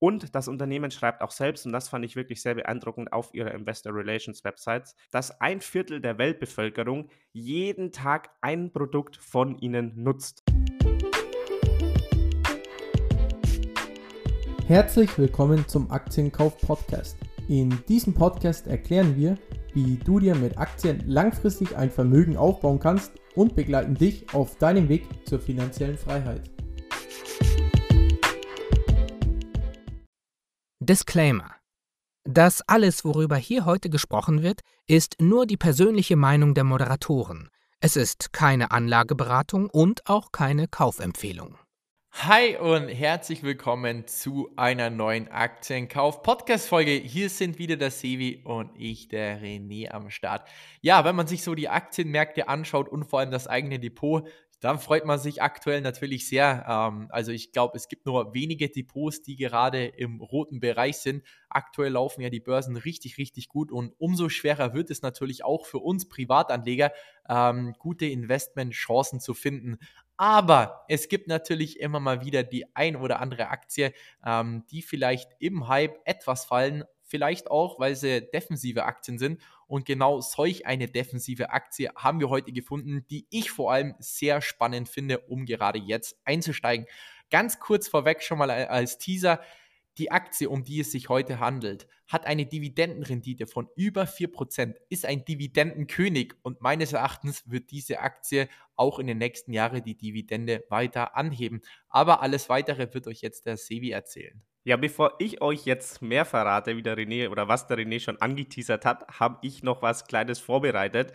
Und das Unternehmen schreibt auch selbst, und das fand ich wirklich sehr beeindruckend auf ihrer Investor Relations Websites, dass ein Viertel der Weltbevölkerung jeden Tag ein Produkt von ihnen nutzt. Herzlich willkommen zum Aktienkauf Podcast. In diesem Podcast erklären wir, wie du dir mit Aktien langfristig ein Vermögen aufbauen kannst und begleiten dich auf deinem Weg zur finanziellen Freiheit. Disclaimer. Das alles, worüber hier heute gesprochen wird, ist nur die persönliche Meinung der Moderatoren. Es ist keine Anlageberatung und auch keine Kaufempfehlung. Hi und herzlich willkommen zu einer neuen Aktienkauf-Podcast-Folge. Hier sind wieder der Sevi und ich, der René, am Start. Ja, wenn man sich so die Aktienmärkte anschaut und vor allem das eigene Depot, dann freut man sich aktuell natürlich sehr. Ähm, also ich glaube, es gibt nur wenige Depots, die gerade im roten Bereich sind. Aktuell laufen ja die Börsen richtig, richtig gut und umso schwerer wird es natürlich auch für uns Privatanleger, ähm, gute Investmentchancen zu finden. Aber es gibt natürlich immer mal wieder die ein oder andere Aktie, ähm, die vielleicht im Hype etwas fallen, vielleicht auch, weil sie defensive Aktien sind. Und genau solch eine defensive Aktie haben wir heute gefunden, die ich vor allem sehr spannend finde, um gerade jetzt einzusteigen. Ganz kurz vorweg schon mal als Teaser. Die Aktie, um die es sich heute handelt, hat eine Dividendenrendite von über 4%, ist ein Dividendenkönig und meines Erachtens wird diese Aktie auch in den nächsten Jahren die Dividende weiter anheben. Aber alles weitere wird euch jetzt der Sevi erzählen. Ja, bevor ich euch jetzt mehr verrate, wie der René oder was der René schon angeteasert hat, habe ich noch was Kleines vorbereitet.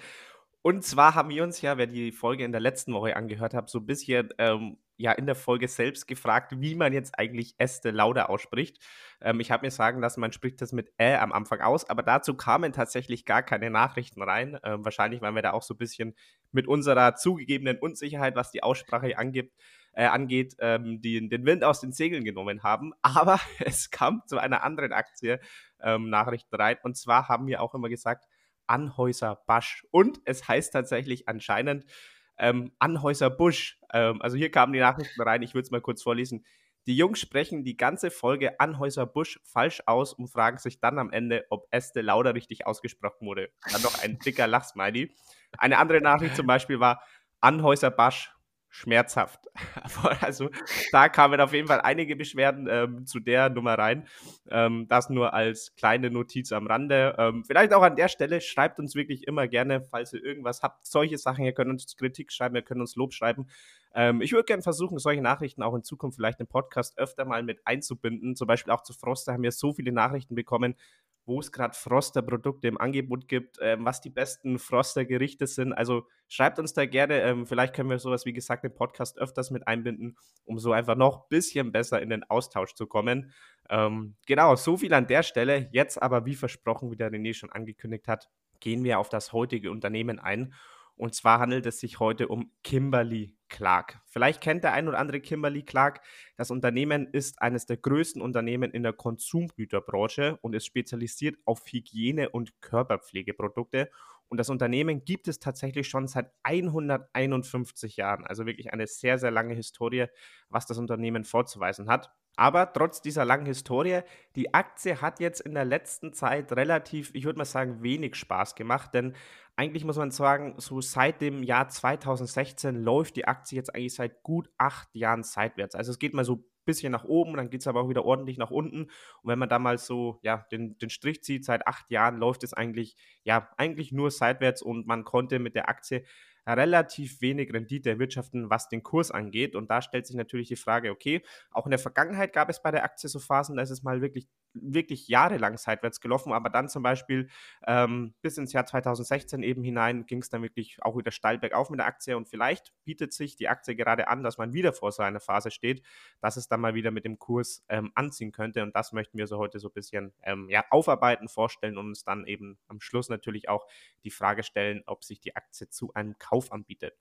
Und zwar haben wir uns ja, wer die Folge in der letzten Woche angehört hat, so ein bisschen ähm, ja in der Folge selbst gefragt, wie man jetzt eigentlich Este Lauda ausspricht. Ähm, ich habe mir sagen lassen, man spricht das mit Ä am Anfang aus, aber dazu kamen tatsächlich gar keine Nachrichten rein. Ähm, wahrscheinlich, weil wir da auch so ein bisschen mit unserer zugegebenen Unsicherheit, was die Aussprache angibt, äh, angeht, ähm, die, den Wind aus den Segeln genommen haben. Aber es kam zu einer anderen Aktie ähm, Nachrichten rein. Und zwar haben wir auch immer gesagt, Anhäuser Basch. Und es heißt tatsächlich anscheinend ähm, Anhäuser Busch. Ähm, also hier kamen die Nachrichten rein, ich würde es mal kurz vorlesen. Die Jungs sprechen die ganze Folge Anhäuser Busch falsch aus und fragen sich dann am Ende, ob Este Lauder richtig ausgesprochen wurde. Dann noch ein dicker Lachsmiley. Eine andere Nachricht zum Beispiel war Anhäuser Basch schmerzhaft. Also da kamen auf jeden Fall einige Beschwerden ähm, zu der Nummer rein. Ähm, das nur als kleine Notiz am Rande. Ähm, vielleicht auch an der Stelle, schreibt uns wirklich immer gerne, falls ihr irgendwas habt. Solche Sachen, ihr könnt uns Kritik schreiben, ihr könnt uns Lob schreiben. Ähm, ich würde gerne versuchen, solche Nachrichten auch in Zukunft vielleicht im Podcast öfter mal mit einzubinden. Zum Beispiel auch zu Froster haben wir so viele Nachrichten bekommen, wo es gerade Froster-Produkte im Angebot gibt, ähm, was die besten Froster-Gerichte sind. Also schreibt uns da gerne. Ähm, vielleicht können wir sowas, wie gesagt, im Podcast öfters mit einbinden, um so einfach noch ein bisschen besser in den Austausch zu kommen. Ähm, genau, so viel an der Stelle. Jetzt aber, wie versprochen, wie der René schon angekündigt hat, gehen wir auf das heutige Unternehmen ein. Und zwar handelt es sich heute um Kimberly Clark. Vielleicht kennt der ein oder andere Kimberly Clark. Das Unternehmen ist eines der größten Unternehmen in der Konsumgüterbranche und ist spezialisiert auf Hygiene- und Körperpflegeprodukte. Und das Unternehmen gibt es tatsächlich schon seit 151 Jahren. Also wirklich eine sehr, sehr lange Historie, was das Unternehmen vorzuweisen hat. Aber trotz dieser langen Historie, die Aktie hat jetzt in der letzten Zeit relativ, ich würde mal sagen, wenig Spaß gemacht, denn eigentlich muss man sagen, so seit dem Jahr 2016 läuft die Aktie jetzt eigentlich seit gut acht Jahren seitwärts. Also es geht mal so ein bisschen nach oben, dann geht es aber auch wieder ordentlich nach unten. Und wenn man da mal so ja, den, den Strich zieht, seit acht Jahren läuft es eigentlich, ja, eigentlich nur seitwärts und man konnte mit der Aktie relativ wenig Rendite erwirtschaften, was den Kurs angeht. Und da stellt sich natürlich die Frage, okay, auch in der Vergangenheit gab es bei der Aktie so Phasen, da ist es mal wirklich wirklich jahrelang seitwärts gelaufen, aber dann zum Beispiel ähm, bis ins Jahr 2016 eben hinein ging es dann wirklich auch wieder steil bergauf mit der Aktie. Und vielleicht bietet sich die Aktie gerade an, dass man wieder vor so einer Phase steht, dass es dann mal wieder mit dem Kurs ähm, anziehen könnte. Und das möchten wir so heute so ein bisschen ähm, ja, aufarbeiten, vorstellen und uns dann eben am Schluss natürlich auch die Frage stellen, ob sich die Aktie zu einem Kauf anbietet.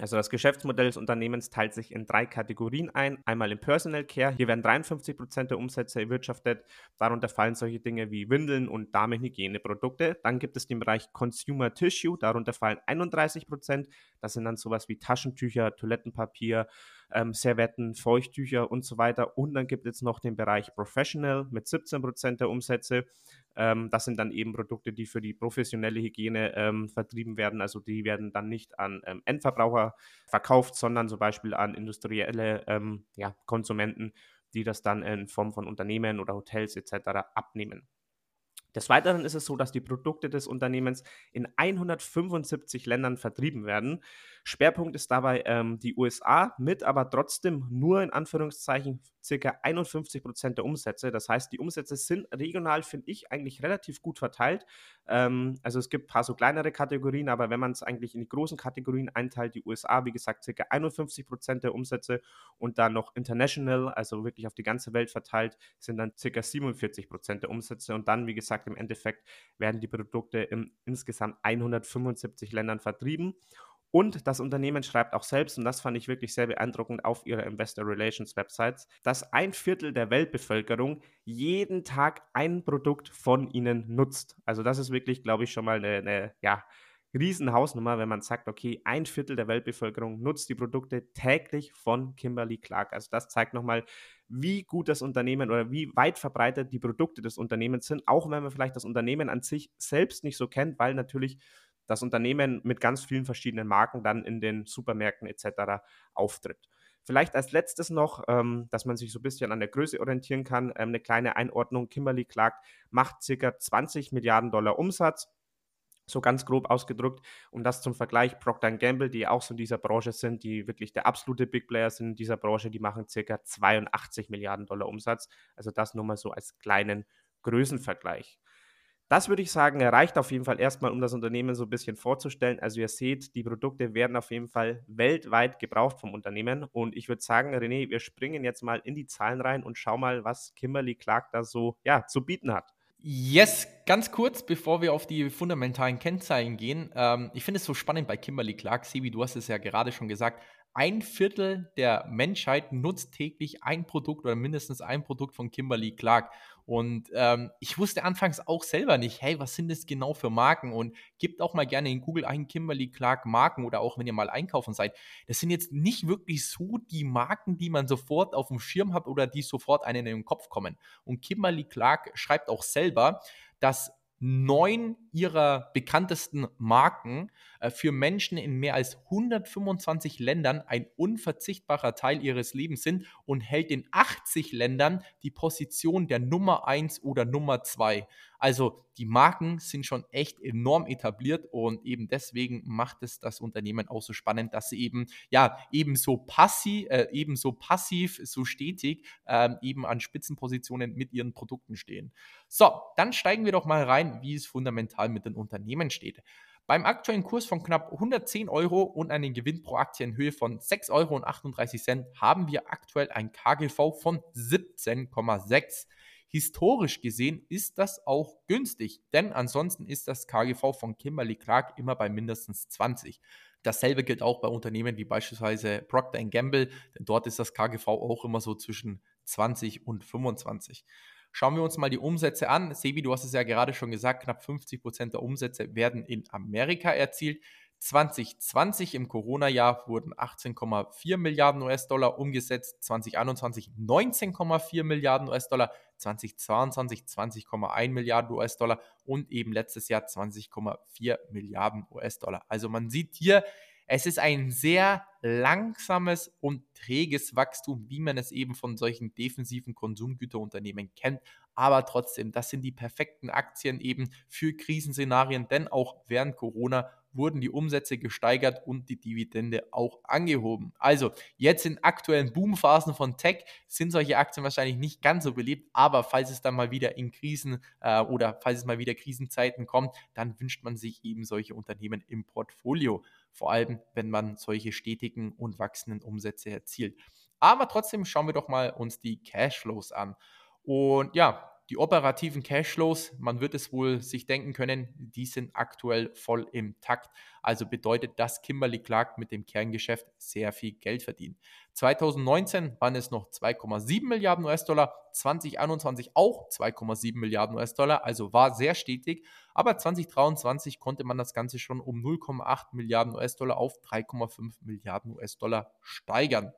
Also das Geschäftsmodell des Unternehmens teilt sich in drei Kategorien ein. Einmal im Personal Care, hier werden 53 Prozent der Umsätze erwirtschaftet. Darunter fallen solche Dinge wie Windeln und Damenhygieneprodukte. Dann gibt es den Bereich Consumer Tissue, darunter fallen 31%. Prozent. Das sind dann sowas wie Taschentücher, Toilettenpapier, ähm, Servetten, Feuchttücher und so weiter. Und dann gibt es noch den Bereich Professional mit 17 Prozent der Umsätze. Ähm, das sind dann eben Produkte, die für die professionelle Hygiene ähm, vertrieben werden. Also die werden dann nicht an ähm, Endverbraucher verkauft, sondern zum Beispiel an industrielle ähm, ja, Konsumenten, die das dann in Form von Unternehmen oder Hotels etc. abnehmen. Des Weiteren ist es so, dass die Produkte des Unternehmens in 175 Ländern vertrieben werden. Schwerpunkt ist dabei ähm, die USA mit aber trotzdem nur in Anführungszeichen circa 51 Prozent der Umsätze. Das heißt, die Umsätze sind regional, finde ich, eigentlich relativ gut verteilt. Ähm, also es gibt ein paar so kleinere Kategorien, aber wenn man es eigentlich in die großen Kategorien einteilt, die USA, wie gesagt, circa 51 Prozent der Umsätze und dann noch international, also wirklich auf die ganze Welt verteilt, sind dann circa 47 Prozent der Umsätze und dann, wie gesagt, im Endeffekt werden die Produkte in insgesamt 175 Ländern vertrieben. Und das Unternehmen schreibt auch selbst, und das fand ich wirklich sehr beeindruckend auf ihrer Investor Relations Websites, dass ein Viertel der Weltbevölkerung jeden Tag ein Produkt von ihnen nutzt. Also das ist wirklich, glaube ich, schon mal eine, eine ja, Riesenhausnummer, wenn man sagt, okay, ein Viertel der Weltbevölkerung nutzt die Produkte täglich von Kimberly Clark. Also das zeigt nochmal, wie gut das Unternehmen oder wie weit verbreitet die Produkte des Unternehmens sind, auch wenn man vielleicht das Unternehmen an sich selbst nicht so kennt, weil natürlich das Unternehmen mit ganz vielen verschiedenen Marken dann in den Supermärkten etc. auftritt. Vielleicht als letztes noch, ähm, dass man sich so ein bisschen an der Größe orientieren kann, ähm, eine kleine Einordnung. Kimberly Clark macht ca. 20 Milliarden Dollar Umsatz, so ganz grob ausgedrückt. Und das zum Vergleich Procter Gamble, die auch so in dieser Branche sind, die wirklich der absolute Big Player sind in dieser Branche, die machen ca. 82 Milliarden Dollar Umsatz. Also das nur mal so als kleinen Größenvergleich. Das würde ich sagen, reicht auf jeden Fall erstmal, um das Unternehmen so ein bisschen vorzustellen. Also ihr seht, die Produkte werden auf jeden Fall weltweit gebraucht vom Unternehmen. Und ich würde sagen, René, wir springen jetzt mal in die Zahlen rein und schauen mal, was Kimberly Clark da so ja, zu bieten hat. Yes, ganz kurz, bevor wir auf die fundamentalen Kennzahlen gehen. Ähm, ich finde es so spannend bei Kimberly Clark. Sebi, du hast es ja gerade schon gesagt ein Viertel der Menschheit nutzt täglich ein Produkt oder mindestens ein Produkt von Kimberly Clark. Und ähm, ich wusste anfangs auch selber nicht, hey, was sind das genau für Marken? Und gebt auch mal gerne in Google ein Kimberly Clark Marken oder auch wenn ihr mal einkaufen seid. Das sind jetzt nicht wirklich so die Marken, die man sofort auf dem Schirm hat oder die sofort einen in den Kopf kommen. Und Kimberly Clark schreibt auch selber, dass neun ihrer bekanntesten Marken äh, für Menschen in mehr als 125 Ländern ein unverzichtbarer Teil ihres Lebens sind und hält in 80 Ländern die Position der Nummer 1 oder Nummer 2. Also die Marken sind schon echt enorm etabliert und eben deswegen macht es das Unternehmen auch so spannend, dass sie eben ja eben so passiv, äh, eben so passiv, so stetig äh, eben an Spitzenpositionen mit ihren Produkten stehen. So, dann steigen wir doch mal rein, wie es fundamental mit den Unternehmen steht. Beim aktuellen Kurs von knapp 110 Euro und einem Gewinn pro Aktie in Höhe von 6,38 Euro haben wir aktuell ein KGV von 17,6. Historisch gesehen ist das auch günstig, denn ansonsten ist das KGV von Kimberly Clark immer bei mindestens 20. Dasselbe gilt auch bei Unternehmen wie beispielsweise Procter Gamble, denn dort ist das KGV auch immer so zwischen 20 und 25. Schauen wir uns mal die Umsätze an. Sebi, du hast es ja gerade schon gesagt, knapp 50 Prozent der Umsätze werden in Amerika erzielt. 2020 im Corona-Jahr wurden 18,4 Milliarden US-Dollar umgesetzt, 2021 19,4 Milliarden US-Dollar, 2022 20,1 Milliarden US-Dollar und eben letztes Jahr 20,4 Milliarden US-Dollar. Also man sieht hier, es ist ein sehr langsames und träges Wachstum, wie man es eben von solchen defensiven Konsumgüterunternehmen kennt. Aber trotzdem, das sind die perfekten Aktien eben für Krisenszenarien, denn auch während Corona wurden die Umsätze gesteigert und die Dividende auch angehoben. Also jetzt in aktuellen Boomphasen von Tech sind solche Aktien wahrscheinlich nicht ganz so beliebt, aber falls es dann mal wieder in Krisen äh, oder falls es mal wieder Krisenzeiten kommt, dann wünscht man sich eben solche Unternehmen im Portfolio. Vor allem, wenn man solche stetigen und wachsenden Umsätze erzielt. Aber trotzdem schauen wir doch mal uns die Cashflows an. Und ja, die operativen Cashflows, man wird es wohl sich denken können, die sind aktuell voll im Takt. Also bedeutet, dass Kimberly Clark mit dem Kerngeschäft sehr viel Geld verdient. 2019 waren es noch 2,7 Milliarden US-Dollar, 2021 auch 2,7 Milliarden US-Dollar, also war sehr stetig. Aber 2023 konnte man das Ganze schon um 0,8 Milliarden US-Dollar auf 3,5 Milliarden US-Dollar steigern.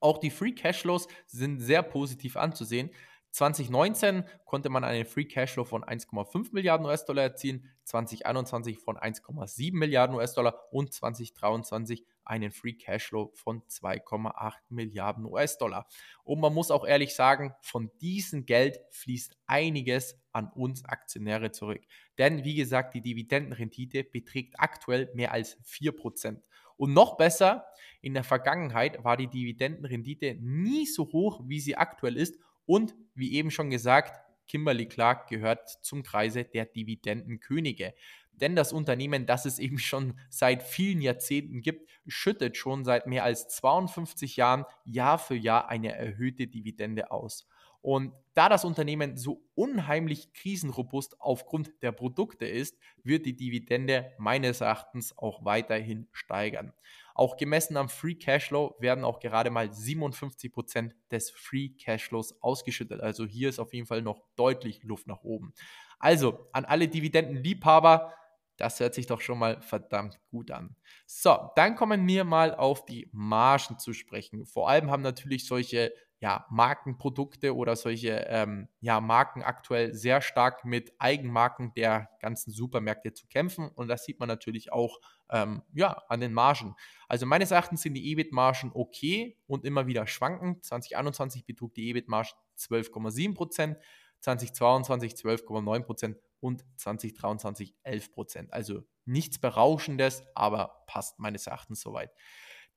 Auch die Free Cashflows sind sehr positiv anzusehen. 2019 konnte man einen Free Cashflow von 1,5 Milliarden US-Dollar erzielen, 2021 von 1,7 Milliarden US-Dollar und 2023 einen Free Cashflow von 2,8 Milliarden US-Dollar. Und man muss auch ehrlich sagen, von diesem Geld fließt einiges an uns Aktionäre zurück. Denn wie gesagt, die Dividendenrendite beträgt aktuell mehr als 4%. Und noch besser, in der Vergangenheit war die Dividendenrendite nie so hoch, wie sie aktuell ist und wie eben schon gesagt, Kimberly Clark gehört zum Kreise der Dividendenkönige. Denn das Unternehmen, das es eben schon seit vielen Jahrzehnten gibt, schüttet schon seit mehr als 52 Jahren Jahr für Jahr eine erhöhte Dividende aus. Und da das Unternehmen so unheimlich krisenrobust aufgrund der Produkte ist, wird die Dividende meines Erachtens auch weiterhin steigern. Auch gemessen am Free Cashflow werden auch gerade mal 57% des Free Cashflows ausgeschüttet. Also hier ist auf jeden Fall noch deutlich Luft nach oben. Also an alle Dividendenliebhaber, das hört sich doch schon mal verdammt gut an. So, dann kommen wir mal auf die Margen zu sprechen. Vor allem haben natürlich solche ja, Markenprodukte oder solche ähm, ja, Marken aktuell sehr stark mit Eigenmarken der ganzen Supermärkte zu kämpfen. Und das sieht man natürlich auch ähm, ja, an den Margen. Also meines Erachtens sind die EBIT-Margen okay und immer wieder schwanken. 2021 betrug die EBIT-Marge 12,7 Prozent, 2022 12,9 Prozent und 2023 11 Prozent. Also nichts Berauschendes, aber passt meines Erachtens soweit.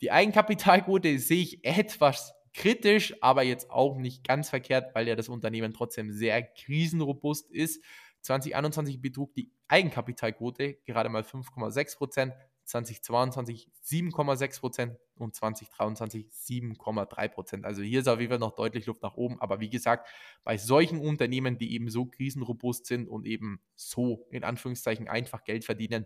Die Eigenkapitalquote sehe ich etwas kritisch, aber jetzt auch nicht ganz verkehrt, weil ja das Unternehmen trotzdem sehr krisenrobust ist. 2021 betrug die Eigenkapitalquote gerade mal 5,6 Prozent, 2022 7,6 Prozent und 2023 7,3 Prozent. Also hier ist auf jeden Fall noch deutlich Luft nach oben. Aber wie gesagt, bei solchen Unternehmen, die eben so krisenrobust sind und eben so in Anführungszeichen einfach Geld verdienen,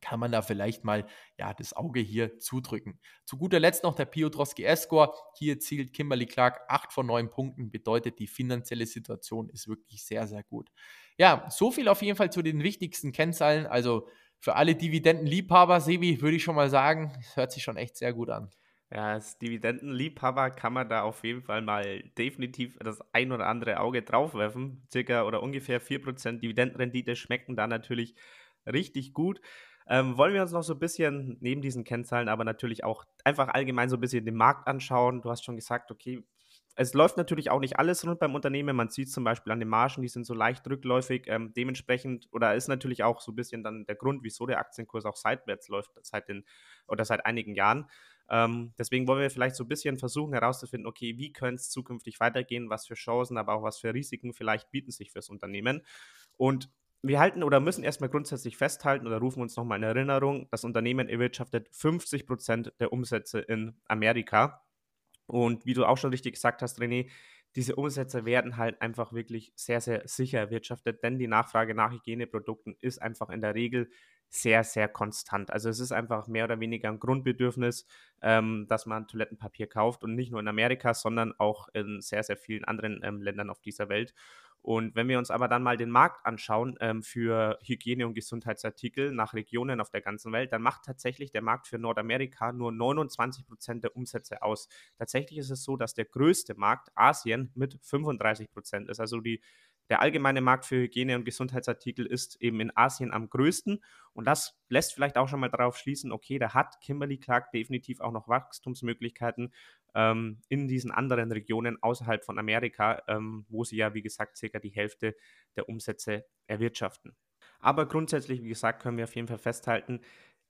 kann man da vielleicht mal ja, das Auge hier zudrücken. Zu guter Letzt noch der Piotrowski S-Score. Hier zielt Kimberly Clark 8 von 9 Punkten, bedeutet die finanzielle Situation ist wirklich sehr, sehr gut. Ja, so viel auf jeden Fall zu den wichtigsten Kennzahlen. Also für alle Dividendenliebhaber, Sebi, würde ich schon mal sagen, hört sich schon echt sehr gut an. Ja, als Dividendenliebhaber kann man da auf jeden Fall mal definitiv das ein oder andere Auge draufwerfen. Circa oder ungefähr 4% Dividendenrendite schmecken da natürlich richtig gut. Ähm, wollen wir uns noch so ein bisschen neben diesen Kennzahlen, aber natürlich auch einfach allgemein so ein bisschen den Markt anschauen. Du hast schon gesagt, okay, es läuft natürlich auch nicht alles rund beim Unternehmen. Man sieht zum Beispiel an den Margen, die sind so leicht rückläufig. Ähm, dementsprechend, oder ist natürlich auch so ein bisschen dann der Grund, wieso der Aktienkurs auch seitwärts läuft seit den oder seit einigen Jahren. Ähm, deswegen wollen wir vielleicht so ein bisschen versuchen herauszufinden, okay, wie könnte es zukünftig weitergehen, was für Chancen, aber auch was für Risiken vielleicht bieten sich fürs Unternehmen. Und wir halten oder müssen erstmal grundsätzlich festhalten oder rufen uns nochmal in Erinnerung, das Unternehmen erwirtschaftet 50 Prozent der Umsätze in Amerika. Und wie du auch schon richtig gesagt hast, René, diese Umsätze werden halt einfach wirklich sehr, sehr sicher erwirtschaftet, denn die Nachfrage nach Hygieneprodukten ist einfach in der Regel sehr, sehr konstant. Also es ist einfach mehr oder weniger ein Grundbedürfnis, ähm, dass man Toilettenpapier kauft und nicht nur in Amerika, sondern auch in sehr, sehr vielen anderen ähm, Ländern auf dieser Welt. Und wenn wir uns aber dann mal den Markt anschauen ähm, für Hygiene- und Gesundheitsartikel nach Regionen auf der ganzen Welt, dann macht tatsächlich der Markt für Nordamerika nur 29 Prozent der Umsätze aus. Tatsächlich ist es so, dass der größte Markt Asien mit 35 Prozent ist. Also die der allgemeine Markt für Hygiene- und Gesundheitsartikel ist eben in Asien am größten. Und das lässt vielleicht auch schon mal darauf schließen, okay, da hat Kimberly Clark definitiv auch noch Wachstumsmöglichkeiten ähm, in diesen anderen Regionen außerhalb von Amerika, ähm, wo sie ja, wie gesagt, circa die Hälfte der Umsätze erwirtschaften. Aber grundsätzlich, wie gesagt, können wir auf jeden Fall festhalten,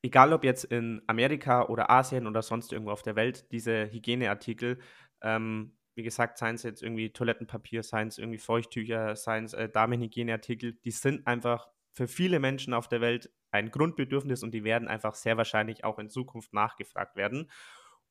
egal ob jetzt in Amerika oder Asien oder sonst irgendwo auf der Welt, diese Hygieneartikel ähm, wie gesagt, seien es jetzt irgendwie Toilettenpapier, seien es irgendwie Feuchttücher, seien es äh, Damenhygieneartikel, die sind einfach für viele Menschen auf der Welt ein Grundbedürfnis und die werden einfach sehr wahrscheinlich auch in Zukunft nachgefragt werden.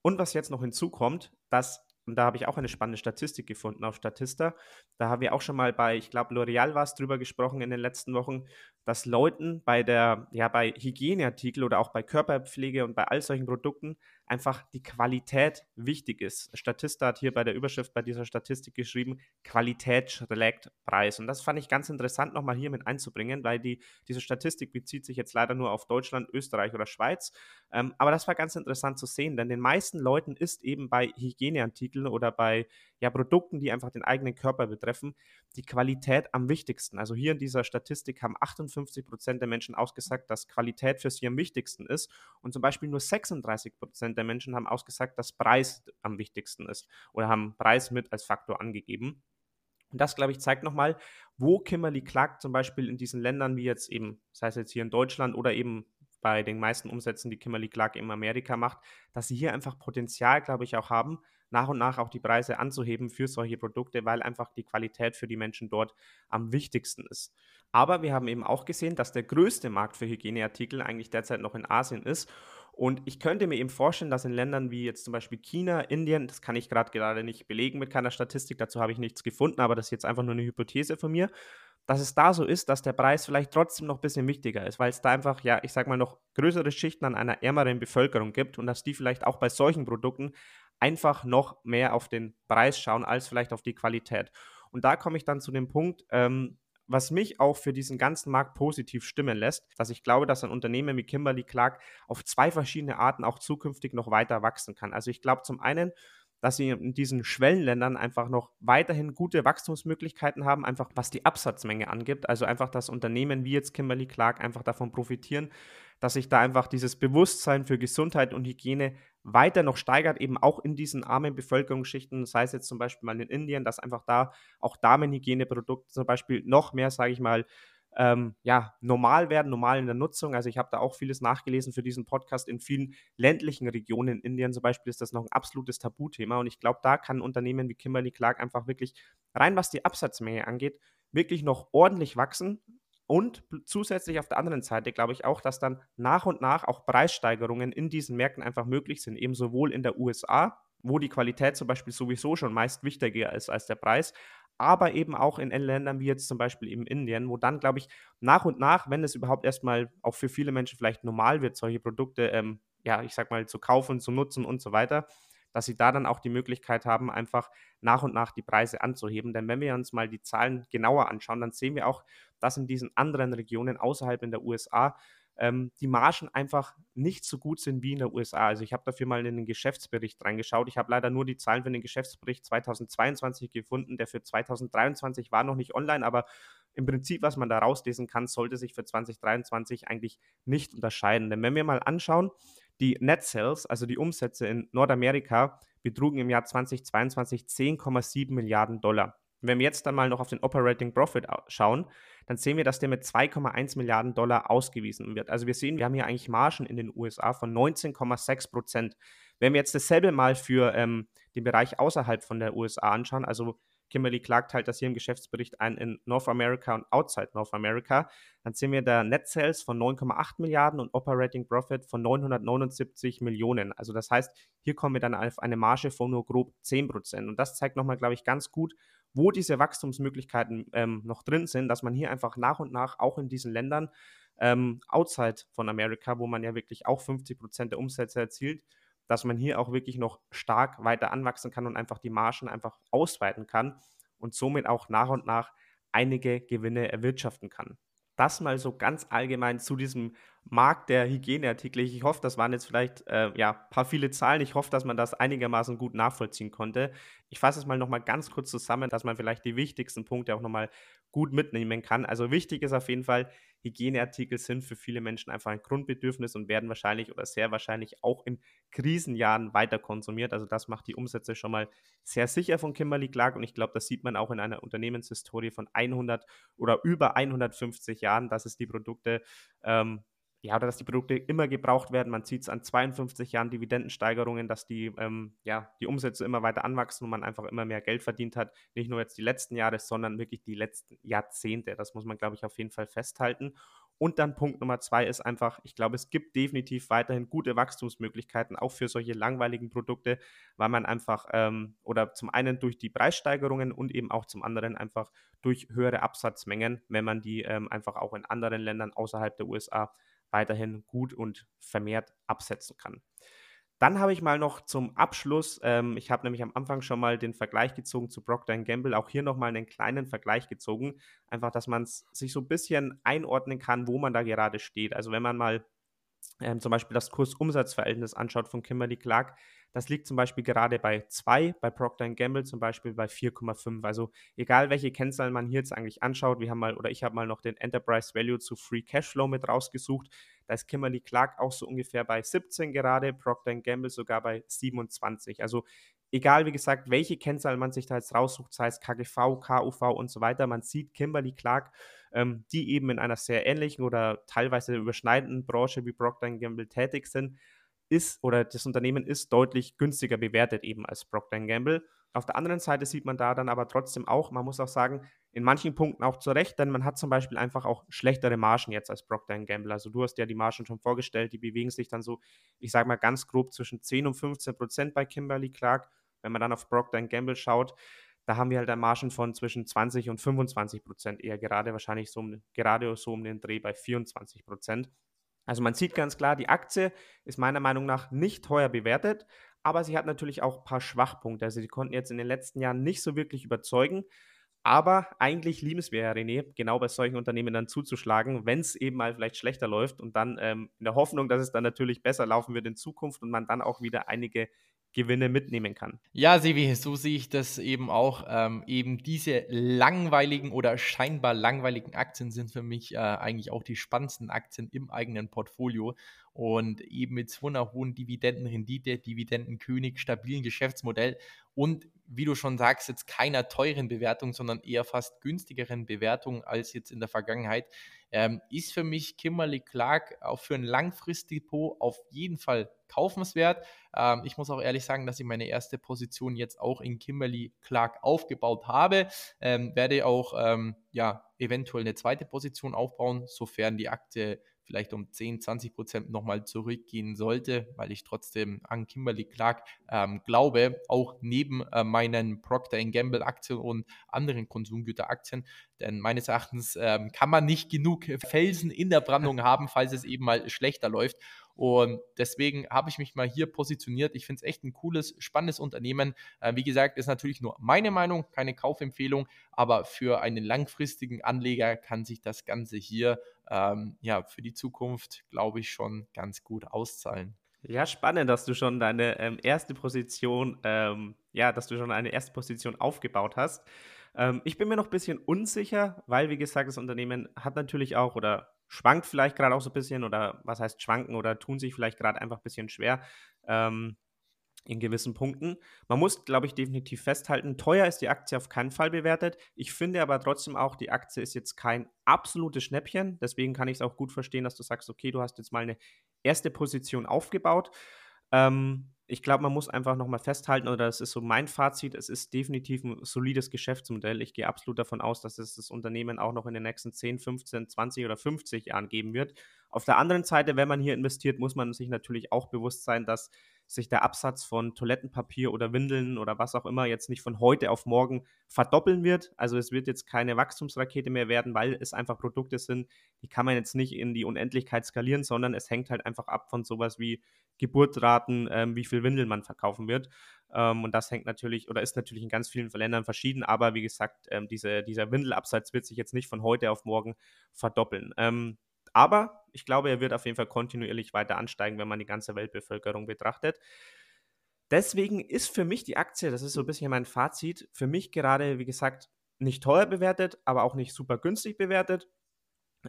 Und was jetzt noch hinzukommt, dass und da habe ich auch eine spannende Statistik gefunden auf Statista. Da haben wir auch schon mal bei, ich glaube, L'Oreal war es drüber gesprochen in den letzten Wochen, dass Leuten bei der, ja, bei Hygieneartikel oder auch bei Körperpflege und bei all solchen Produkten einfach die Qualität wichtig ist. Statista hat hier bei der Überschrift bei dieser Statistik geschrieben, Qualität schlägt Preis. Und das fand ich ganz interessant nochmal hier mit einzubringen, weil die, diese Statistik bezieht sich jetzt leider nur auf Deutschland, Österreich oder Schweiz. Ähm, aber das war ganz interessant zu sehen, denn den meisten Leuten ist eben bei Hygieneartikeln oder bei ja, Produkten, die einfach den eigenen Körper betreffen, die Qualität am wichtigsten. Also hier in dieser Statistik haben 58 Prozent der Menschen ausgesagt, dass Qualität für sie am wichtigsten ist. Und zum Beispiel nur 36 Prozent der Menschen haben ausgesagt, dass Preis am wichtigsten ist oder haben Preis mit als Faktor angegeben. Und das, glaube ich, zeigt nochmal, wo Kimberly Clark zum Beispiel in diesen Ländern wie jetzt eben, das heißt jetzt hier in Deutschland oder eben bei den meisten Umsätzen, die Kimberly Clark in Amerika macht, dass sie hier einfach Potenzial, glaube ich, auch haben, nach und nach auch die Preise anzuheben für solche Produkte, weil einfach die Qualität für die Menschen dort am wichtigsten ist. Aber wir haben eben auch gesehen, dass der größte Markt für Hygieneartikel eigentlich derzeit noch in Asien ist. Und ich könnte mir eben vorstellen, dass in Ländern wie jetzt zum Beispiel China, Indien, das kann ich gerade gerade nicht belegen mit keiner Statistik, dazu habe ich nichts gefunden, aber das ist jetzt einfach nur eine Hypothese von mir, dass es da so ist, dass der Preis vielleicht trotzdem noch ein bisschen wichtiger ist, weil es da einfach, ja, ich sag mal, noch größere Schichten an einer ärmeren Bevölkerung gibt und dass die vielleicht auch bei solchen Produkten einfach noch mehr auf den Preis schauen als vielleicht auf die Qualität. Und da komme ich dann zu dem Punkt, ähm, was mich auch für diesen ganzen Markt positiv stimmen lässt, dass ich glaube, dass ein Unternehmen wie Kimberly Clark auf zwei verschiedene Arten auch zukünftig noch weiter wachsen kann. Also ich glaube zum einen, dass sie in diesen Schwellenländern einfach noch weiterhin gute Wachstumsmöglichkeiten haben, einfach was die Absatzmenge angibt. Also einfach, dass Unternehmen wie jetzt Kimberly Clark einfach davon profitieren, dass sich da einfach dieses Bewusstsein für Gesundheit und Hygiene weiter noch steigert, eben auch in diesen armen Bevölkerungsschichten, sei es jetzt zum Beispiel mal in Indien, dass einfach da auch Damenhygieneprodukte zum Beispiel noch mehr, sage ich mal, ähm, ja, normal werden, normal in der Nutzung. Also ich habe da auch vieles nachgelesen für diesen Podcast. In vielen ländlichen Regionen in Indien zum Beispiel ist das noch ein absolutes Tabuthema. Und ich glaube, da kann Unternehmen wie Kimberly Clark einfach wirklich rein, was die Absatzmenge angeht, wirklich noch ordentlich wachsen. Und zusätzlich auf der anderen Seite glaube ich auch, dass dann nach und nach auch Preissteigerungen in diesen Märkten einfach möglich sind, eben sowohl in der USA, wo die Qualität zum Beispiel sowieso schon meist wichtiger ist als der Preis, aber eben auch in Ländern wie jetzt zum Beispiel eben Indien, wo dann, glaube ich, nach und nach, wenn es überhaupt erstmal auch für viele Menschen vielleicht normal wird, solche Produkte, ähm, ja, ich sag mal, zu kaufen, zu nutzen und so weiter, dass sie da dann auch die Möglichkeit haben, einfach nach und nach die Preise anzuheben. Denn wenn wir uns mal die Zahlen genauer anschauen, dann sehen wir auch, dass in diesen anderen Regionen außerhalb in der USA ähm, die Margen einfach nicht so gut sind wie in der USA. Also ich habe dafür mal in den Geschäftsbericht reingeschaut. Ich habe leider nur die Zahlen für den Geschäftsbericht 2022 gefunden. Der für 2023 war noch nicht online, aber im Prinzip, was man da rauslesen kann, sollte sich für 2023 eigentlich nicht unterscheiden. Denn wenn wir mal anschauen, die Net Sales, also die Umsätze in Nordamerika, betrugen im Jahr 2022 10,7 Milliarden Dollar. Wenn wir jetzt dann mal noch auf den Operating Profit schauen, dann sehen wir, dass der mit 2,1 Milliarden Dollar ausgewiesen wird. Also wir sehen, wir haben hier eigentlich Margen in den USA von 19,6 Prozent. Wenn wir jetzt dasselbe mal für ähm, den Bereich außerhalb von der USA anschauen, also Kimberly Clark teilt das hier im Geschäftsbericht ein in North America und outside North America. Dann sehen wir da Net Sales von 9,8 Milliarden und Operating Profit von 979 Millionen. Also das heißt, hier kommen wir dann auf eine Marge von nur grob 10 Prozent. Und das zeigt nochmal, glaube ich, ganz gut, wo diese Wachstumsmöglichkeiten ähm, noch drin sind, dass man hier einfach nach und nach auch in diesen Ländern ähm, outside von Amerika, wo man ja wirklich auch 50 Prozent der Umsätze erzielt, dass man hier auch wirklich noch stark weiter anwachsen kann und einfach die Margen einfach ausweiten kann und somit auch nach und nach einige Gewinne erwirtschaften kann. Das mal so ganz allgemein zu diesem Markt der Hygieneartikel. Ich hoffe, das waren jetzt vielleicht äh, ja paar viele Zahlen. Ich hoffe, dass man das einigermaßen gut nachvollziehen konnte. Ich fasse es mal nochmal ganz kurz zusammen, dass man vielleicht die wichtigsten Punkte auch nochmal gut mitnehmen kann. Also wichtig ist auf jeden Fall, Hygieneartikel sind für viele Menschen einfach ein Grundbedürfnis und werden wahrscheinlich oder sehr wahrscheinlich auch in Krisenjahren weiter konsumiert. Also das macht die Umsätze schon mal sehr sicher von Kimberly Clark und ich glaube, das sieht man auch in einer Unternehmenshistorie von 100 oder über 150 Jahren, dass es die Produkte ähm, ja, oder dass die Produkte immer gebraucht werden. Man sieht es an 52 Jahren Dividendensteigerungen, dass die, ähm, ja, die Umsätze immer weiter anwachsen und man einfach immer mehr Geld verdient hat. Nicht nur jetzt die letzten Jahre, sondern wirklich die letzten Jahrzehnte. Das muss man, glaube ich, auf jeden Fall festhalten. Und dann Punkt Nummer zwei ist einfach, ich glaube, es gibt definitiv weiterhin gute Wachstumsmöglichkeiten, auch für solche langweiligen Produkte, weil man einfach ähm, oder zum einen durch die Preissteigerungen und eben auch zum anderen einfach durch höhere Absatzmengen, wenn man die ähm, einfach auch in anderen Ländern außerhalb der USA weiterhin gut und vermehrt absetzen kann. Dann habe ich mal noch zum Abschluss, ähm, ich habe nämlich am Anfang schon mal den Vergleich gezogen zu Procter Gamble, auch hier nochmal einen kleinen Vergleich gezogen, einfach, dass man sich so ein bisschen einordnen kann, wo man da gerade steht. Also wenn man mal ähm, zum Beispiel das Kursumsatzverhältnis anschaut von Kimberly Clark, das liegt zum Beispiel gerade bei 2, bei Procter Gamble zum Beispiel bei 4,5. Also egal welche Kennzahlen man hier jetzt eigentlich anschaut, wir haben mal oder ich habe mal noch den Enterprise Value zu Free Cashflow mit rausgesucht. Da ist Kimberly Clark auch so ungefähr bei 17 gerade, Procter Gamble sogar bei 27. Also egal wie gesagt, welche Kennzahlen man sich da jetzt raussucht, sei es KGV, KUV und so weiter, man sieht Kimberly Clark, ähm, die eben in einer sehr ähnlichen oder teilweise überschneidenden Branche wie Procter Gamble tätig sind, ist oder das Unternehmen ist deutlich günstiger bewertet eben als Procter Gamble. Auf der anderen Seite sieht man da dann aber trotzdem auch, man muss auch sagen, in manchen Punkten auch zu Recht, denn man hat zum Beispiel einfach auch schlechtere Margen jetzt als Procter Gamble. Also du hast ja die Margen schon vorgestellt, die bewegen sich dann so, ich sage mal ganz grob zwischen 10 und 15 Prozent bei Kimberly Clark. Wenn man dann auf Procter Gamble schaut, da haben wir halt Margen von zwischen 20 und 25 Prozent eher gerade, wahrscheinlich so um, gerade so um den Dreh bei 24 Prozent. Also man sieht ganz klar, die Aktie ist meiner Meinung nach nicht teuer bewertet, aber sie hat natürlich auch ein paar Schwachpunkte. Also sie konnten jetzt in den letzten Jahren nicht so wirklich überzeugen. Aber eigentlich lieben es wir ja, René, genau bei solchen Unternehmen dann zuzuschlagen, wenn es eben mal vielleicht schlechter läuft und dann ähm, in der Hoffnung, dass es dann natürlich besser laufen wird in Zukunft und man dann auch wieder einige Gewinne mitnehmen kann. Ja, Sevi, so sehe ich das eben auch. Ähm, eben diese langweiligen oder scheinbar langweiligen Aktien sind für mich äh, eigentlich auch die spannendsten Aktien im eigenen Portfolio. Und eben mit so einer hohen Dividendenrendite, Dividendenkönig, stabilen Geschäftsmodell und wie du schon sagst, jetzt keiner teuren Bewertung, sondern eher fast günstigeren Bewertung als jetzt in der Vergangenheit, ähm, ist für mich Kimberly Clark auch für ein Langfristdepot auf jeden Fall kaufenswert. Ähm, ich muss auch ehrlich sagen, dass ich meine erste Position jetzt auch in Kimberly Clark aufgebaut habe. Ähm, werde auch ähm, ja, eventuell eine zweite Position aufbauen, sofern die Aktie vielleicht um 10, 20 Prozent nochmal zurückgehen sollte, weil ich trotzdem an Kimberly Clark ähm, glaube, auch neben äh, meinen Procter Gamble Aktien und anderen Konsumgüteraktien. Denn meines Erachtens ähm, kann man nicht genug Felsen in der Brandung haben, falls es eben mal schlechter läuft. Und deswegen habe ich mich mal hier positioniert. Ich finde es echt ein cooles, spannendes Unternehmen. Äh, wie gesagt, ist natürlich nur meine Meinung, keine Kaufempfehlung, aber für einen langfristigen Anleger kann sich das Ganze hier ähm, ja für die Zukunft, glaube ich, schon ganz gut auszahlen. Ja, spannend, dass du schon deine ähm, erste Position, ähm, ja, dass du schon eine erste Position aufgebaut hast. Ähm, ich bin mir noch ein bisschen unsicher, weil, wie gesagt, das Unternehmen hat natürlich auch oder schwankt vielleicht gerade auch so ein bisschen oder was heißt schwanken oder tun sich vielleicht gerade einfach ein bisschen schwer ähm, in gewissen Punkten. Man muss, glaube ich, definitiv festhalten, teuer ist die Aktie auf keinen Fall bewertet. Ich finde aber trotzdem auch, die Aktie ist jetzt kein absolutes Schnäppchen. Deswegen kann ich es auch gut verstehen, dass du sagst, okay, du hast jetzt mal eine erste Position aufgebaut. Ähm, ich glaube, man muss einfach nochmal festhalten, oder das ist so mein Fazit, es ist definitiv ein solides Geschäftsmodell. Ich gehe absolut davon aus, dass es das Unternehmen auch noch in den nächsten 10, 15, 20 oder 50 Jahren geben wird. Auf der anderen Seite, wenn man hier investiert, muss man sich natürlich auch bewusst sein, dass sich der Absatz von Toilettenpapier oder Windeln oder was auch immer jetzt nicht von heute auf morgen verdoppeln wird. Also es wird jetzt keine Wachstumsrakete mehr werden, weil es einfach Produkte sind, die kann man jetzt nicht in die Unendlichkeit skalieren, sondern es hängt halt einfach ab von sowas wie Geburtraten, ähm, wie viel Windeln man verkaufen wird. Ähm, und das hängt natürlich oder ist natürlich in ganz vielen Ländern verschieden, aber wie gesagt, ähm, diese, dieser Windelabsatz wird sich jetzt nicht von heute auf morgen verdoppeln. Aber ich glaube, er wird auf jeden Fall kontinuierlich weiter ansteigen, wenn man die ganze Weltbevölkerung betrachtet. Deswegen ist für mich die Aktie, das ist so ein bisschen mein Fazit, für mich gerade, wie gesagt, nicht teuer bewertet, aber auch nicht super günstig bewertet.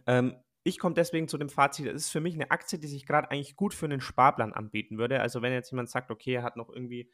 Ähm, ich komme deswegen zu dem Fazit, es ist für mich eine Aktie, die sich gerade eigentlich gut für einen Sparplan anbieten würde. Also wenn jetzt jemand sagt, okay, er hat noch irgendwie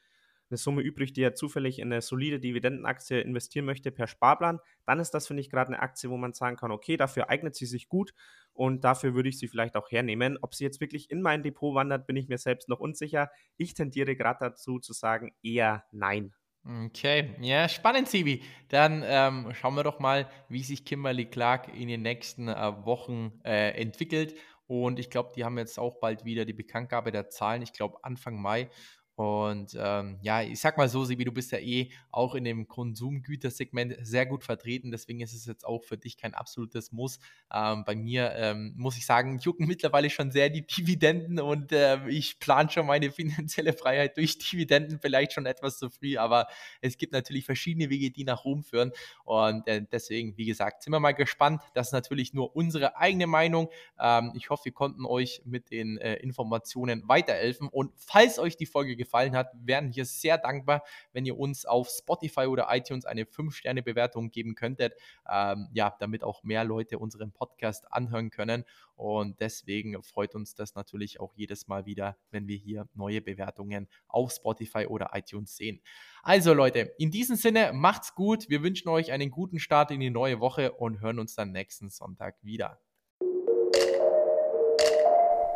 eine Summe übrig, die er zufällig in eine solide Dividendenaktie investieren möchte per Sparplan, dann ist das, finde ich, gerade eine Aktie, wo man sagen kann, okay, dafür eignet sie sich gut und dafür würde ich sie vielleicht auch hernehmen. Ob sie jetzt wirklich in mein Depot wandert, bin ich mir selbst noch unsicher. Ich tendiere gerade dazu zu sagen, eher nein. Okay, ja, spannend, Sibi. Dann ähm, schauen wir doch mal, wie sich Kimberly Clark in den nächsten äh, Wochen äh, entwickelt. Und ich glaube, die haben jetzt auch bald wieder die Bekanntgabe der Zahlen. Ich glaube, Anfang Mai. Und ähm, ja, ich sag mal so, Sibi, du bist ja eh auch in dem Konsumgütersegment sehr gut vertreten. Deswegen ist es jetzt auch für dich kein absolutes Muss. Ähm, bei mir ähm, muss ich sagen, jucken mittlerweile schon sehr die Dividenden und äh, ich plane schon meine finanzielle Freiheit durch Dividenden vielleicht schon etwas zu früh. Aber es gibt natürlich verschiedene Wege, die nach Rom führen. Und äh, deswegen, wie gesagt, sind wir mal gespannt. Das ist natürlich nur unsere eigene Meinung. Ähm, ich hoffe, wir konnten euch mit den äh, Informationen weiterhelfen. Und falls euch die Folge gefallen hat, wären wir sehr dankbar, wenn ihr uns auf Spotify oder iTunes eine 5-Sterne-Bewertung geben könntet, ähm, ja, damit auch mehr Leute unseren Podcast anhören können. Und deswegen freut uns das natürlich auch jedes Mal wieder, wenn wir hier neue Bewertungen auf Spotify oder iTunes sehen. Also Leute, in diesem Sinne, macht's gut. Wir wünschen euch einen guten Start in die neue Woche und hören uns dann nächsten Sonntag wieder.